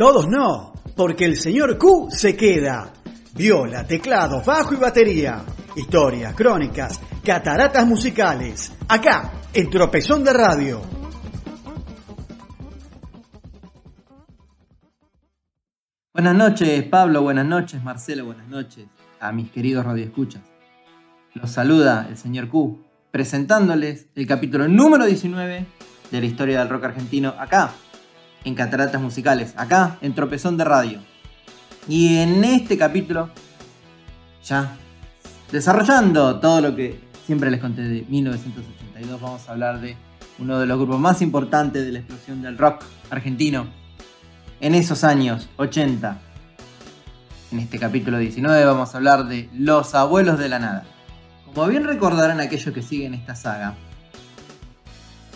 Todos no, porque el señor Q se queda. Viola, teclado, bajo y batería. Historias, crónicas, cataratas musicales. Acá, en Tropezón de Radio. Buenas noches, Pablo. Buenas noches, Marcelo. Buenas noches a mis queridos radioescuchas. Los saluda el señor Q, presentándoles el capítulo número 19 de la historia del rock argentino acá, en Cataratas Musicales, acá, en Tropezón de Radio. Y en este capítulo, ya desarrollando todo lo que siempre les conté de 1982, vamos a hablar de uno de los grupos más importantes de la explosión del rock argentino en esos años 80. En este capítulo 19 vamos a hablar de Los Abuelos de la Nada. Como bien recordarán aquellos que siguen esta saga,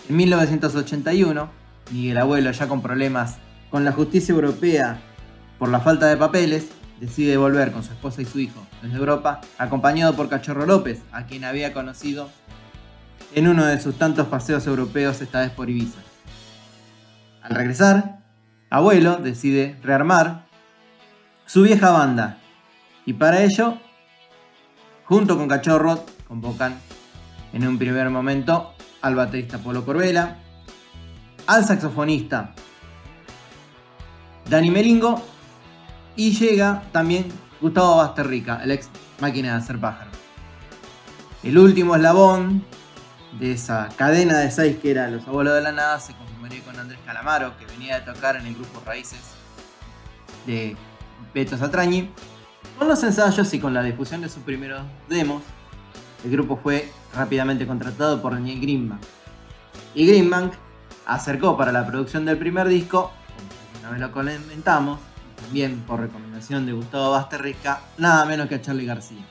en 1981, Miguel Abuelo, ya con problemas con la justicia europea por la falta de papeles, decide volver con su esposa y su hijo desde Europa, acompañado por Cachorro López, a quien había conocido en uno de sus tantos paseos europeos, esta vez por Ibiza. Al regresar, Abuelo decide rearmar su vieja banda y para ello, junto con Cachorro, convocan en un primer momento al baterista Polo Corbela, al saxofonista Dani Melingo y llega también Gustavo Basterrica, el ex máquina de hacer pájaro. El último eslabón de esa cadena de seis que era Los Abuelos de la Nada se consumiría con Andrés Calamaro, que venía de tocar en el grupo Raíces de Beto Satrañi. Con los ensayos y con la difusión de sus primeros demos, el grupo fue rápidamente contratado por Daniel Greenbank. Y Greenbank acercó para la producción del primer disco, como una vez lo comentamos, también por recomendación de Gustavo Basterrica, nada menos que a Charlie García.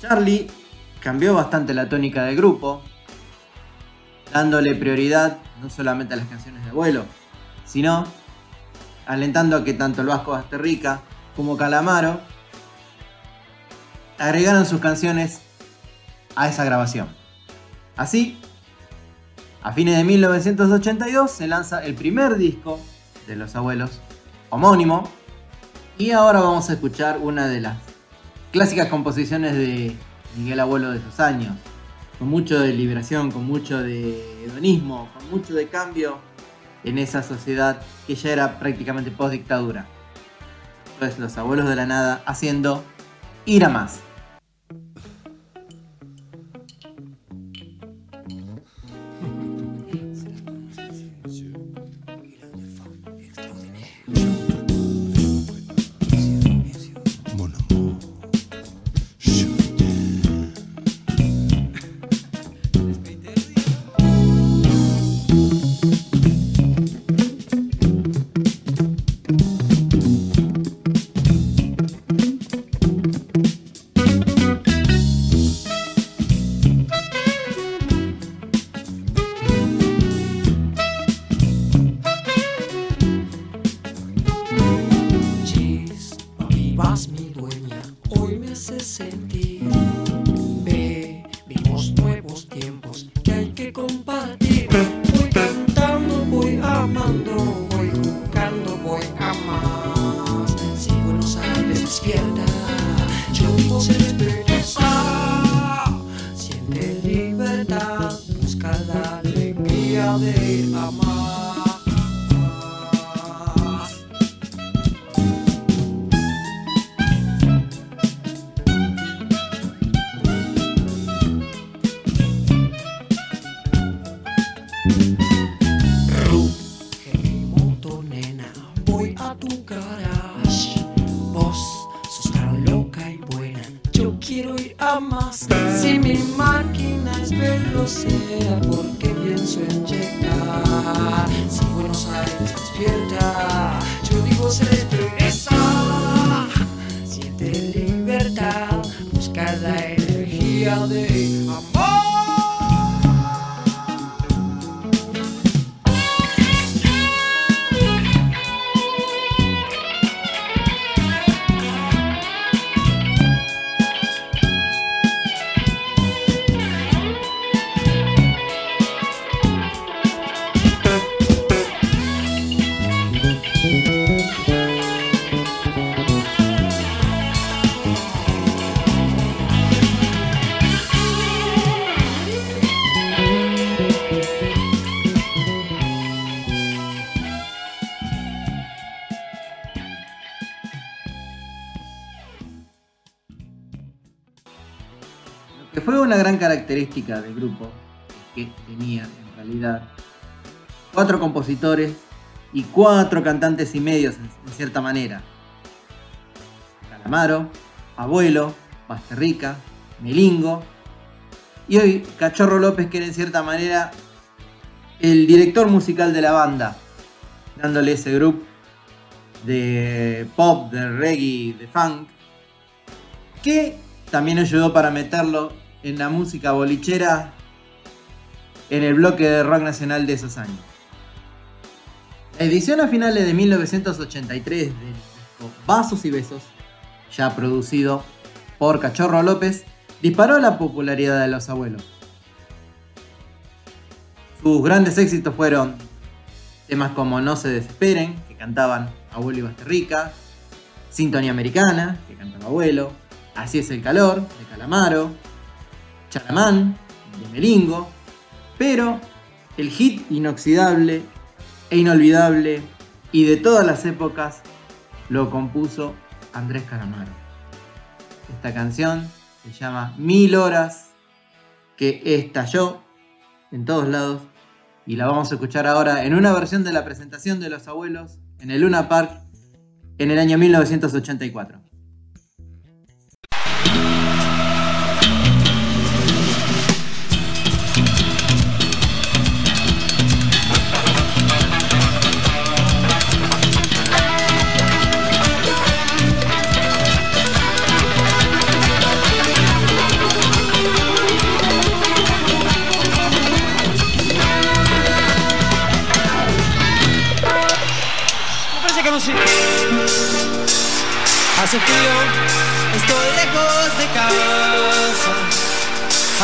Charlie cambió bastante la tónica del grupo, dándole prioridad no solamente a las canciones de abuelo, sino alentando a que tanto el Vasco Basterrica como Calamaro agregaron sus canciones a esa grabación. Así, a fines de 1982 se lanza el primer disco de Los Abuelos, homónimo, y ahora vamos a escuchar una de las clásicas composiciones de Miguel Abuelo de esos años, con mucho de liberación, con mucho de hedonismo, con mucho de cambio en esa sociedad que ya era prácticamente post dictadura. Pues los abuelos de la nada haciendo ir a más. I'll do. você. Que fue una gran característica del grupo, que tenía en realidad cuatro compositores y cuatro cantantes y medios en cierta manera. Calamaro, Abuelo, Basterrica, Melingo y hoy Cachorro López que era en cierta manera el director musical de la banda, dándole ese grupo de pop, de reggae, de funk, que también ayudó para meterlo en la música bolichera en el bloque de rock nacional de esos años. La edición a finales de 1983 del disco Vasos y Besos, ya producido por Cachorro López, disparó la popularidad de los abuelos. Sus grandes éxitos fueron temas como No se desesperen, que cantaban Abuelo y Basterrica, Sintonía Americana, que cantaba Abuelo, Así es el calor, de Calamaro, Charamán, de Melingo, pero el hit inoxidable e inolvidable y de todas las épocas lo compuso Andrés Calamaro. Esta canción se llama Mil Horas, que estalló en todos lados y la vamos a escuchar ahora en una versión de la presentación de los abuelos en el Luna Park en el año 1984.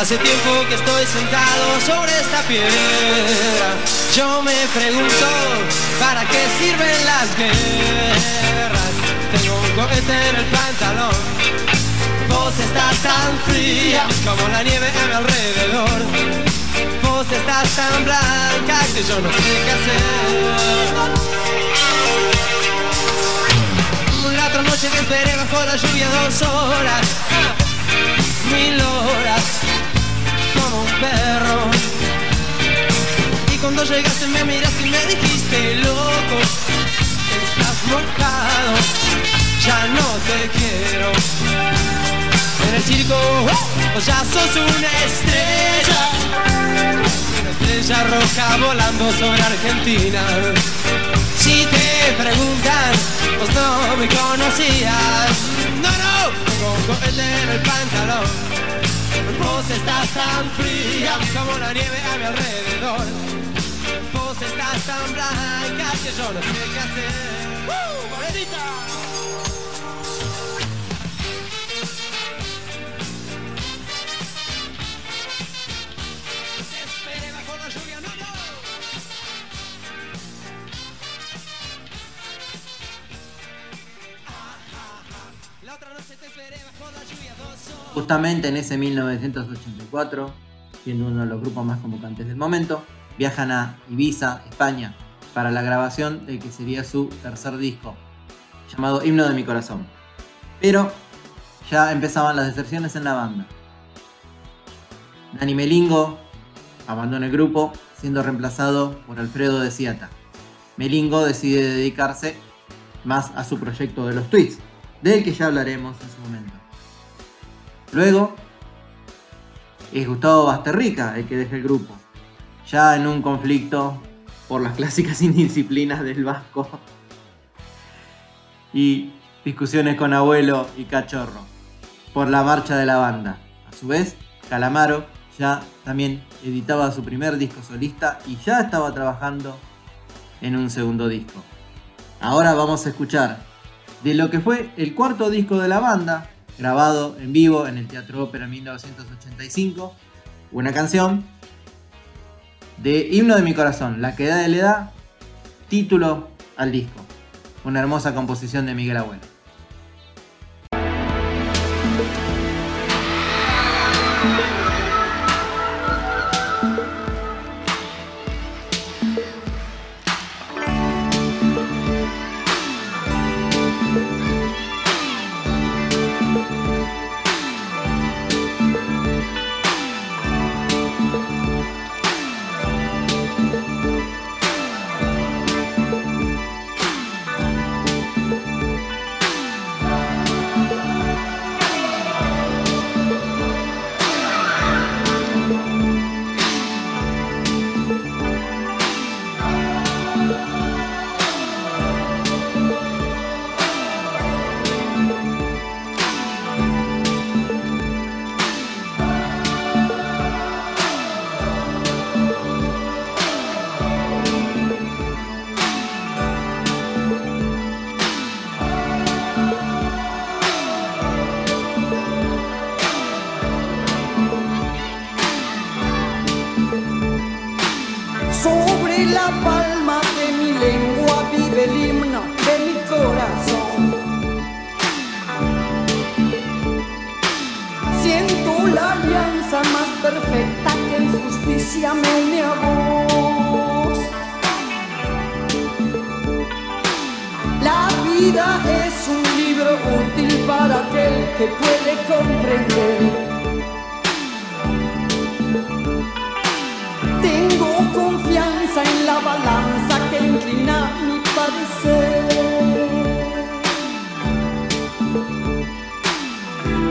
Hace tiempo que estoy sentado sobre esta piedra. Yo me pregunto, ¿para qué sirven las guerras? Tengo un cohete en el pantalón. Vos estás tan fría como la nieve a mi alrededor. Vos estás tan blanca que yo no sé qué hacer otra noche te esperé bajo la lluvia dos horas, mil horas, Y cuando llegaste me miraste y me dijiste, loco, estás mojado, ya no te quiero. En el circo, oh, ya sos una estrella, una estrella roja volando sobre Argentina. Si te preguntan, pues no me conocías. No, no, con cohete en el pantalón. Vos estás tan fría como la nieve a mi alrededor. Vos estás tan blanca que yo no sé qué hacer. ¡Uh, Justamente en ese 1984, siendo uno de los grupos más convocantes del momento, viajan a Ibiza, España, para la grabación del que sería su tercer disco, llamado Himno de mi Corazón. Pero ya empezaban las deserciones en la banda. Dani Melingo abandona el grupo, siendo reemplazado por Alfredo de Ciata. Melingo decide dedicarse más a su proyecto de los tweets, del que ya hablaremos en su momento. Luego es Gustavo Basterrica el que deja el grupo, ya en un conflicto por las clásicas indisciplinas del Vasco y discusiones con abuelo y cachorro por la marcha de la banda. A su vez, Calamaro ya también editaba su primer disco solista y ya estaba trabajando en un segundo disco. Ahora vamos a escuchar de lo que fue el cuarto disco de la banda, grabado en vivo en el Teatro Ópera en 1985, una canción de Himno de mi Corazón, La que le da título al disco, una hermosa composición de Miguel Abuelo. Justicia me une a vos. La vida es un libro útil para aquel que puede comprender. Tengo confianza en la balanza que inclina mi parecer.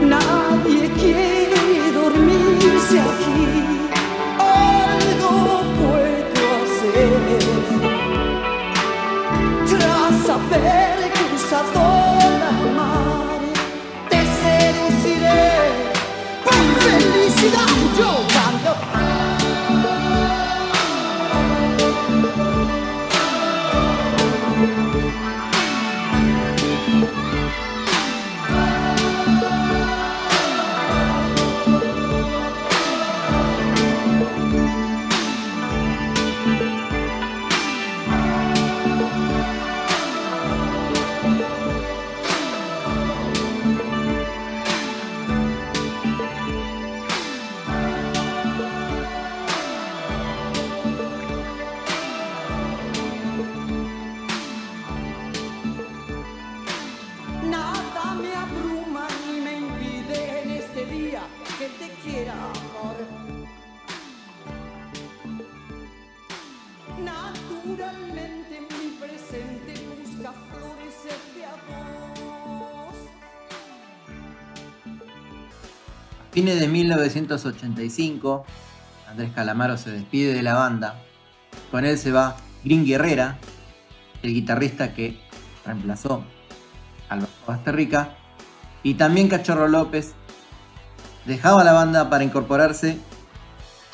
Nadie quiere dormirse aquí. Hacer. Tras haber cruzado la fines de 1985, Andrés Calamaro se despide de la banda. Con él se va Green Guerrera, el guitarrista que reemplazó al Basterrica. Y también Cachorro López dejaba la banda para incorporarse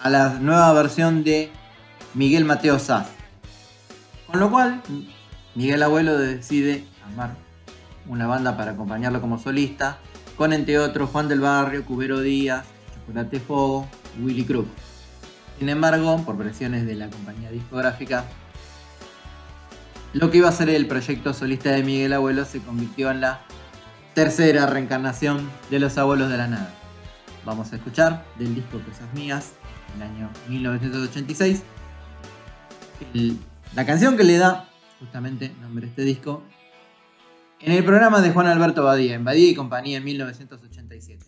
a la nueva versión de Miguel Mateo Sass. Con lo cual, Miguel Abuelo decide armar una banda para acompañarlo como solista, con entre otros Juan del Barrio, Cubero Díaz, Chocolate Fogo, Willy Cruz. Sin embargo, por presiones de la compañía discográfica, lo que iba a ser el proyecto solista de Miguel Abuelo se convirtió en la tercera reencarnación de los abuelos de la nada. Vamos a escuchar del disco Cosas Mías, del año 1986, el- la canción que le da justamente nombre a este disco en el programa de Juan Alberto Badía, en Badía y compañía en 1987.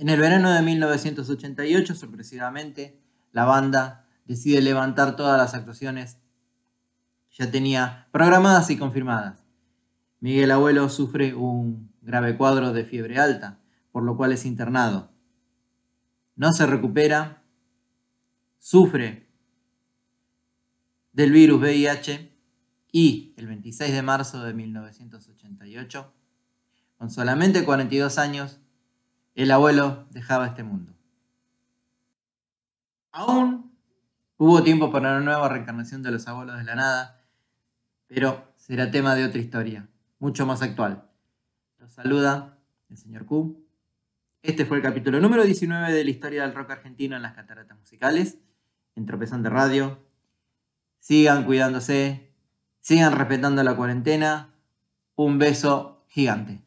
En el verano de 1988, sorpresivamente, la banda decide levantar todas las actuaciones ya tenía programadas y confirmadas. Miguel Abuelo sufre un grave cuadro de fiebre alta, por lo cual es internado. No se recupera, sufre del virus VIH y el 26 de marzo de 1988, con solamente 42 años, el abuelo dejaba este mundo. Aún hubo tiempo para una nueva reencarnación de los abuelos de la nada, pero será tema de otra historia, mucho más actual. Los saluda el señor Q. Este fue el capítulo número 19 de la historia del rock argentino en las cataratas musicales, en Tropezante Radio. Sigan cuidándose, sigan respetando la cuarentena. Un beso gigante.